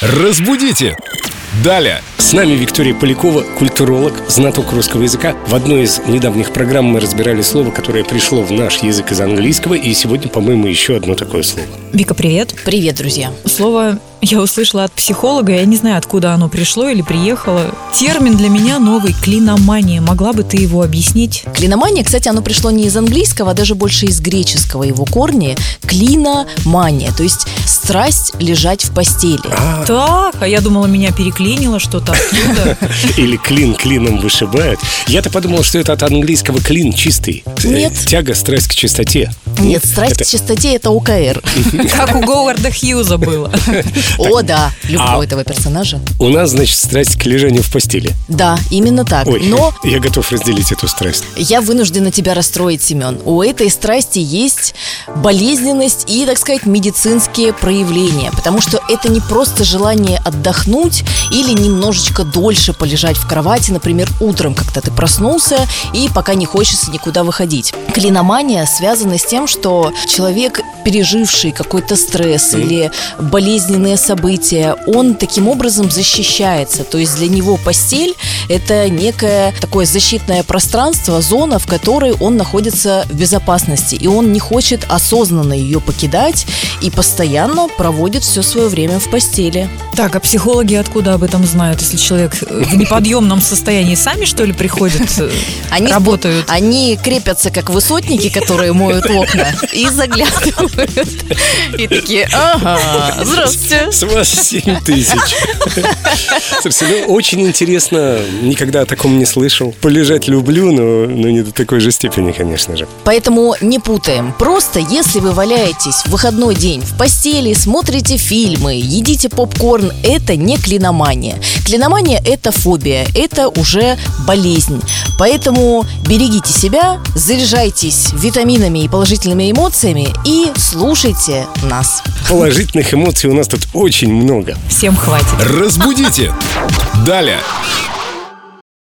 Разбудите! Далее! С нами Виктория Полякова, культуролог, знаток русского языка. В одной из недавних программ мы разбирали слово, которое пришло в наш язык из английского, и сегодня, по-моему, еще одно такое слово. Вика, привет. Привет, друзья. Слово я услышала от психолога, я не знаю, откуда оно пришло или приехало. Термин для меня новый – клиномания. Могла бы ты его объяснить? Клиномания, кстати, оно пришло не из английского, а даже больше из греческого его корни. Клиномания, то есть страсть лежать в постели. А, Так, а я думала, меня переклинило что-то оттуда. или клин клином вышибает. Я-то подумал, что это от английского клин чистый. Нет. Тяга, страсть к чистоте. Нет, страсть это- к чистоте – это ОКР. Как у Говарда Хьюза было. О, да, люблю А- этого персонажа. У нас, значит, страсть к лежанию в постели. Да, именно так. Но я готов разделить эту страсть. я вынуждена тебя расстроить, Семен. У этой страсти есть болезненность и, так сказать, медицинские проявления. Потому что это не просто желание отдохнуть или немножечко дольше полежать в кровати, например, утром, когда ты проснулся и пока не хочется никуда выходить. Клиномания связана с тем, что человек, переживший какой-то стресс или болезненные события, он таким образом защищается. То есть для него постель – это некое такое защитное пространство, зона, в которой он находится в безопасности. И он не хочет осознанно ее покидать и постоянно проводит все свое время в постели. Так, а психологи откуда об этом знают, если человек э, в неподъемном состоянии сами, что ли, приходят, э, работают? Они крепятся, как высотники, которые моют окна, и заглядывают. И такие, ага, здравствуйте. С вас 7 тысяч. Слушайте, ну, очень интересно. Никогда о таком не слышал. Полежать люблю, но, но не до такой же степени, конечно же. Поэтому не путаем. Просто если вы валяетесь в выходной день в постели, смотрите фильмы, едите попкорн, это не клиномания. Клиномания – это фобия, это уже болезнь. Поэтому берегите себя, заряжайтесь витаминами и положительными эмоциями и слушайте нас. Положительных эмоций у нас тут очень много. Всем хватит. Разбудите! Далее!